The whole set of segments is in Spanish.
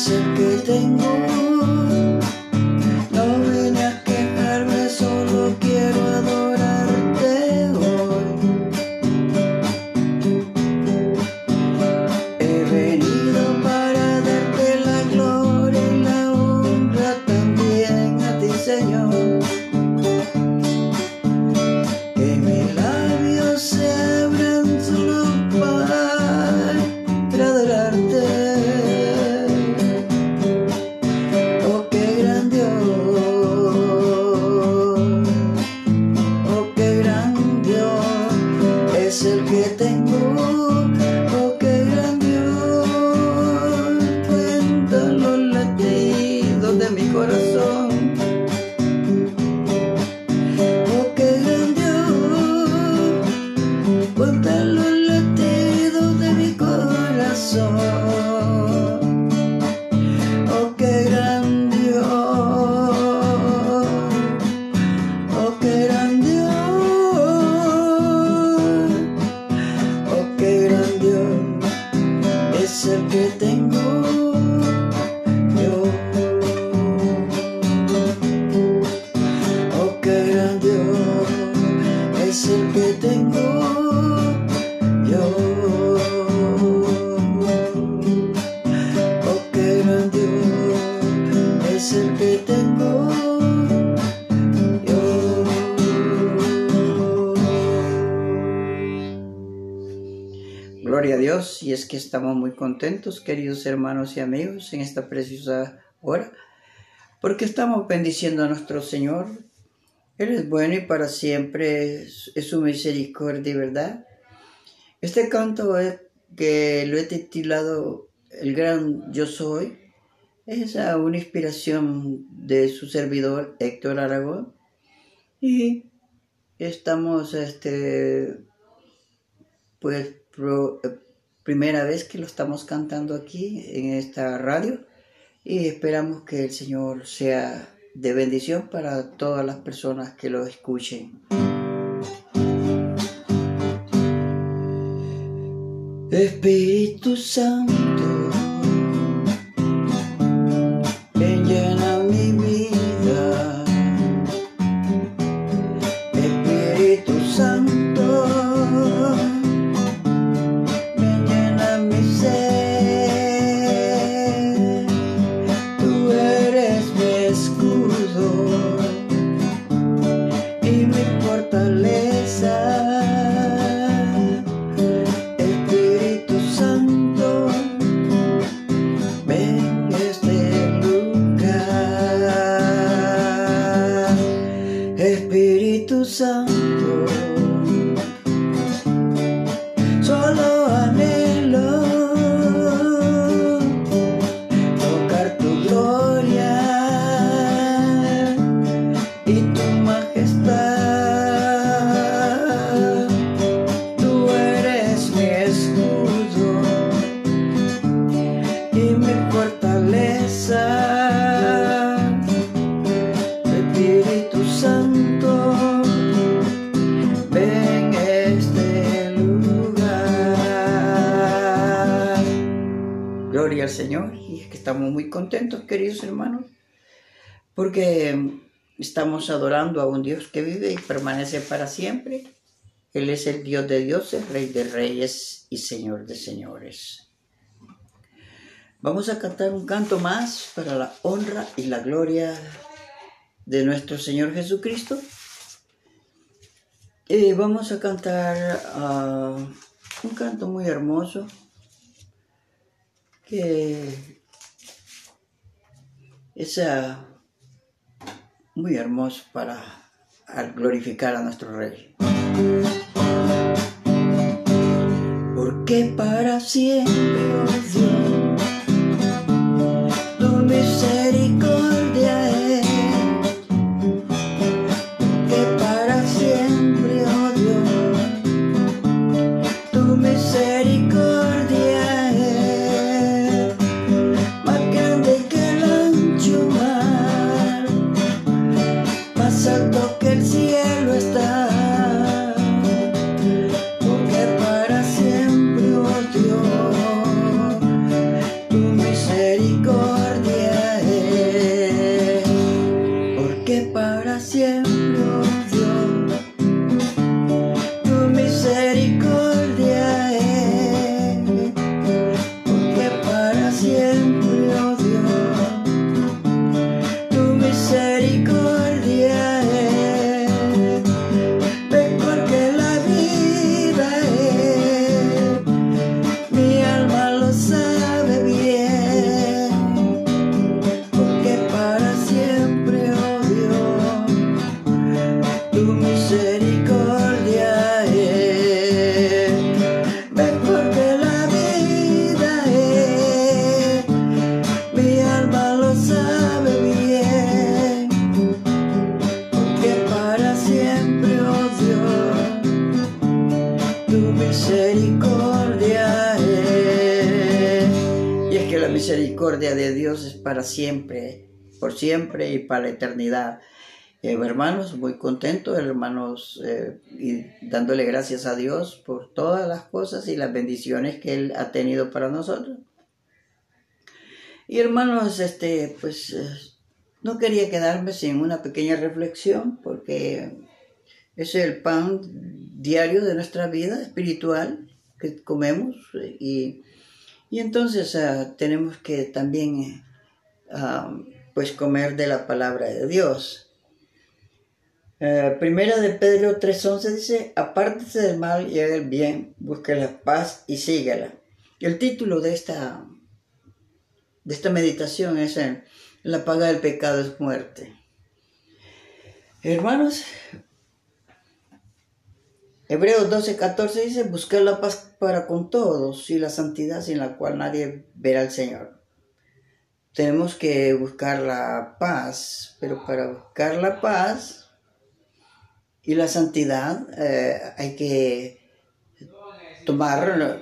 A que tengo. Oh, qué gran Dios, oh, oh, qué gran Dios, oh, oh, qué gran Dios es el que tengo. yo Oh, qué gran es el que tengo. Y es que estamos muy contentos, queridos hermanos y amigos, en esta preciosa hora, porque estamos bendiciendo a nuestro Señor. Él es bueno y para siempre es, su misericordia verdad. Este canto que lo he titulado El gran yo soy, es una inspiración de su servidor Héctor Aragón y estamos este pues primera vez que lo estamos cantando aquí en esta radio y esperamos que el Señor sea de bendición para todas las personas que lo escuchen. Espíritu Santo contentos, queridos hermanos, porque estamos adorando a un Dios que vive y permanece para siempre. Él es el Dios de dioses, Rey de reyes y Señor de señores. Vamos a cantar un canto más para la honra y la gloria de nuestro Señor Jesucristo. Y vamos a cantar ah, un canto muy hermoso que es muy hermoso para glorificar a nuestro Rey. Porque para siempre, siempre, por siempre y para la eternidad. Eh, hermanos, muy contentos, hermanos, eh, y dándole gracias a Dios por todas las cosas y las bendiciones que Él ha tenido para nosotros. Y hermanos, este, pues eh, no quería quedarme sin una pequeña reflexión porque es el pan diario de nuestra vida espiritual que comemos y, y entonces ah, tenemos que también pues comer de la palabra de Dios. Eh, primera de Pedro 3.11 dice, apártese del mal y haga el bien, busque la paz y sígala. El título de esta, de esta meditación es La paga del pecado es muerte. Hermanos, Hebreos 12.14 dice, buscar la paz para con todos y la santidad sin la cual nadie verá al Señor. Tenemos que buscar la paz, pero para buscar la paz y la santidad eh, hay que tomar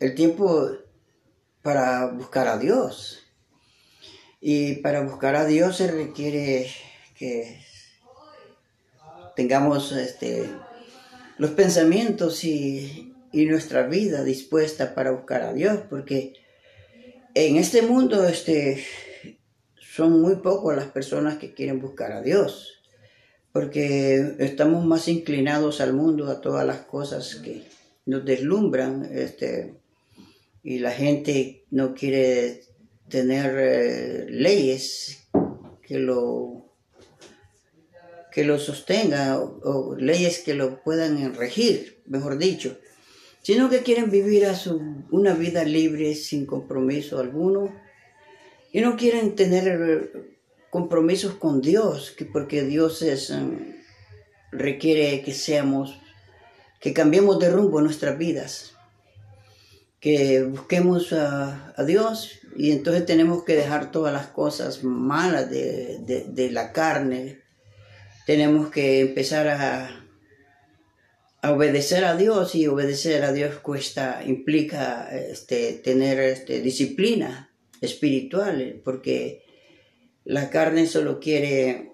el tiempo para buscar a Dios. Y para buscar a Dios se requiere que tengamos este, los pensamientos y, y, nuestra vida dispuesta para buscar a Dios, porque en este mundo este, son muy pocos las personas que quieren buscar a Dios porque estamos más inclinados al mundo, a todas las cosas que nos deslumbran, este, y la gente no quiere tener eh, leyes que lo que lo sostengan o, leyes que lo puedan regir, mejor dicho, sino que quieren vivir a su, una vida libre sin compromiso alguno y no quieren tener compromisos con Dios, que porque Dios es, um, requiere que seamos, que cambiemos de rumbo nuestras vidas, que busquemos a, Dios y entonces tenemos que dejar todas las cosas malas de, la carne, tenemos que empezar a, obedecer a Dios y obedecer a Dios cuesta, implica este, tener este, disciplina espiritual, porque la carne solo quiere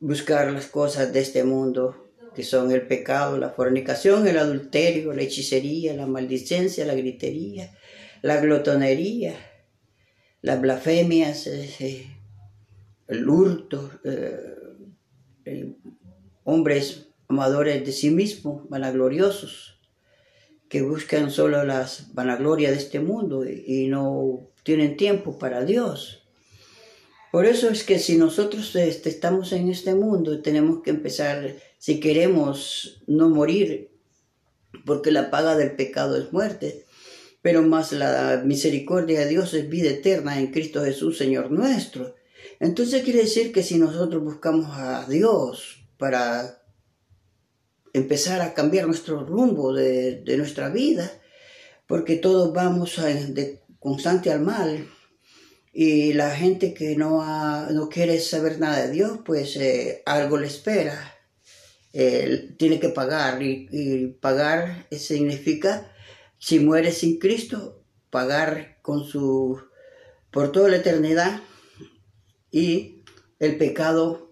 buscar las cosas de este mundo, que son el pecado, la fornicación, el adulterio, la hechicería, la maldicencia, la gritería, la glotonería, las blasfemias, el hurto, eh, hombres amadores de sí mismos, vanagloriosos, que buscan solo las vanaglorias de este mundo y no tienen tiempo para Dios. Por eso es que si nosotros este, estamos en este mundo, tenemos que empezar, si queremos no morir, porque la paga del pecado es muerte, pero más la misericordia de Dios es vida eterna en Cristo Jesús, Señor nuestro. Entonces quiere decir que si nosotros buscamos a Dios para empezar a cambiar nuestro rumbo de, nuestra vida, porque todos vamos de constante al mal, y la gente que no, no quiere saber nada de Dios, pues eh, algo le espera. tiene que pagar y, pagar significa, si muere sin Cristo, pagar con su, por toda la eternidad y el pecado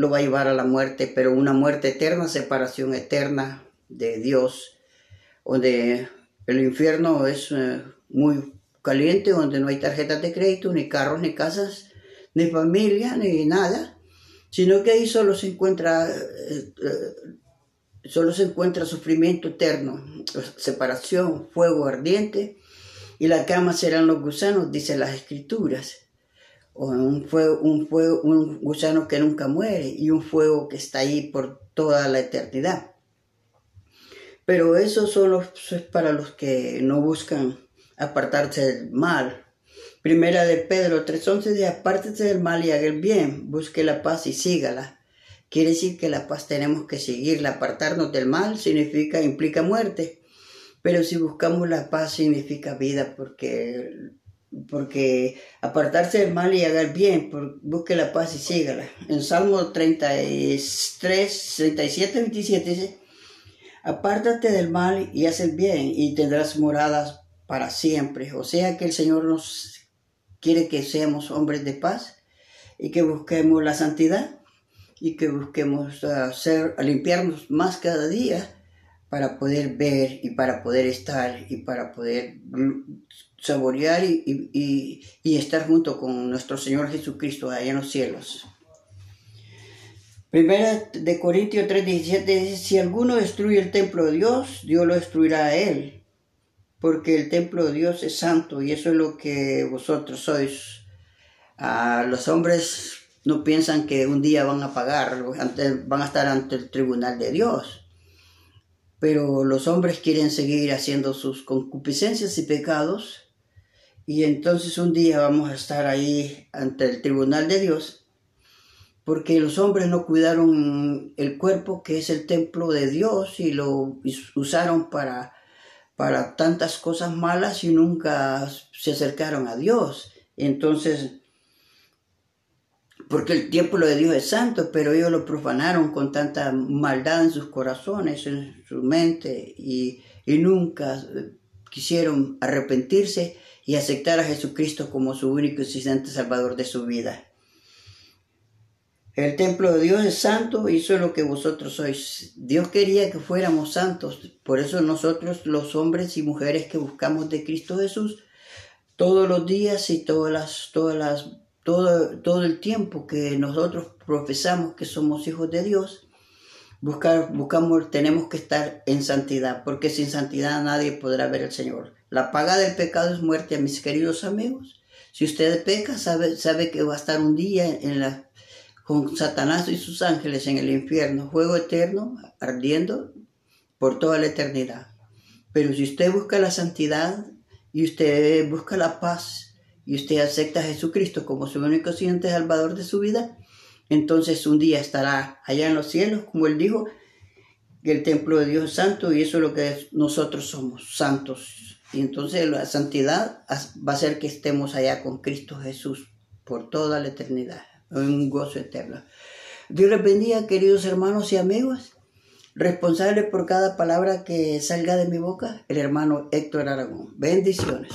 lo va a llevar a la muerte, pero una muerte eterna, separación eterna de Dios, donde el infierno es eh, muy caliente donde no hay tarjetas de crédito, ni carros, ni casas, ni familia, ni nada, sino que ahí solo se encuentra, eh, eh, solo se encuentra sufrimiento eterno, separación, fuego ardiente, y la cama serán los gusanos, dice las escrituras, o un fuego, un fuego, un gusano que nunca muere y un fuego que está ahí por toda la eternidad. Pero eso solo es para los que no buscan apartarse del mal. Primera de Pedro 3.11 de apártese del mal y haga el bien, busque la paz y sígala. Quiere decir que la paz tenemos que seguirla, apartarnos del mal significa, implica muerte. Pero si buscamos la paz significa vida, porque, porque apartarse del mal y haga el bien, busque la paz y sígala. En Salmo 33, 37, 27 dice, apártate del mal y haz el bien y tendrás moradas para siempre. O sea que el Señor nos quiere que seamos hombres de paz y que busquemos la santidad y que busquemos hacer, limpiarnos más cada día para poder ver y para poder estar y para poder saborear y, estar junto con nuestro Señor Jesucristo allá en los cielos. Primera de Corintios 3:17 dice, si alguno destruye el templo de Dios, Dios lo destruirá a él porque el templo de Dios es santo y eso es lo que vosotros sois. A los hombres no piensan que un día van a pagar, van a estar ante el tribunal de Dios. Pero los hombres quieren seguir haciendo sus concupiscencias y pecados y entonces un día vamos a estar ahí ante el tribunal de Dios porque los hombres no cuidaron el cuerpo que es el templo de Dios y lo usaron para, para tantas cosas malas y nunca se acercaron a Dios. Entonces, porque el templo de Dios es santo, pero ellos lo profanaron con tanta maldad en sus corazones, en su mente, y, nunca quisieron arrepentirse y aceptar a Jesucristo como su único y suficiente Salvador de su vida. El templo de Dios es santo y eso es lo que vosotros sois. Dios quería que fuéramos santos. Por eso nosotros, los hombres y mujeres que buscamos de Cristo Jesús, todos los días y todas las, todas las, todo, todo el tiempo que nosotros profesamos que somos hijos de Dios, buscar, buscamos, tenemos que estar en santidad, porque sin santidad nadie podrá ver al Señor. La paga del pecado es muerte, mis queridos amigos. Si usted peca, sabe, sabe que va a estar un día en la con Satanás y sus ángeles en el infierno, fuego eterno, ardiendo por toda la eternidad. Pero si usted busca la santidad y usted busca la paz y usted acepta a Jesucristo como su único siguiente salvador de su vida, entonces un día estará allá en los cielos, como él dijo, el templo de Dios es santo y eso es lo que nosotros somos, santos. Y entonces la santidad va a ser que estemos allá con Cristo Jesús por toda la eternidad un gozo eterno. Dios les bendiga, queridos hermanos y amigos. Responsable por cada palabra que salga de mi boca, el hermano Héctor Aragón. Bendiciones.